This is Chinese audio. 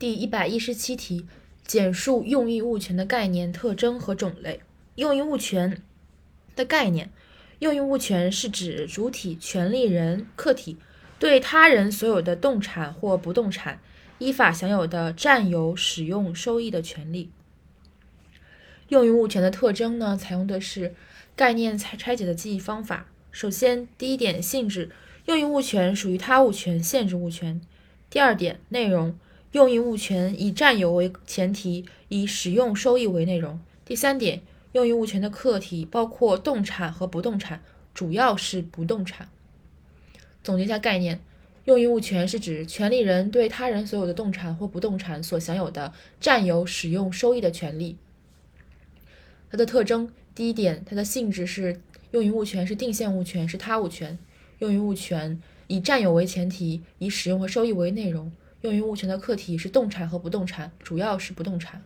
第一百一十七题，简述用益物权的概念、特征和种类。用益物权的概念，用益物权是指主体、权利人、客体对他人所有的动产或不动产依法享有的占有、使用、收益的权利。用益物权的特征呢，采用的是概念拆拆解的记忆方法。首先，第一点，性质，用益物权属于他物权、限制物权。第二点，内容。用益物权以占有为前提，以使用收益为内容。第三点，用益物权的客体包括动产和不动产，主要是不动产。总结一下概念：用益物权是指权利人对他人所有的动产或不动产所享有的占有、使用、收益的权利。它的特征：第一点，它的性质是用益物权是定限物权，是他物权。用益物权以占有为前提，以使用和收益为内容。用于物权的客体是动产和不动产，主要是不动产。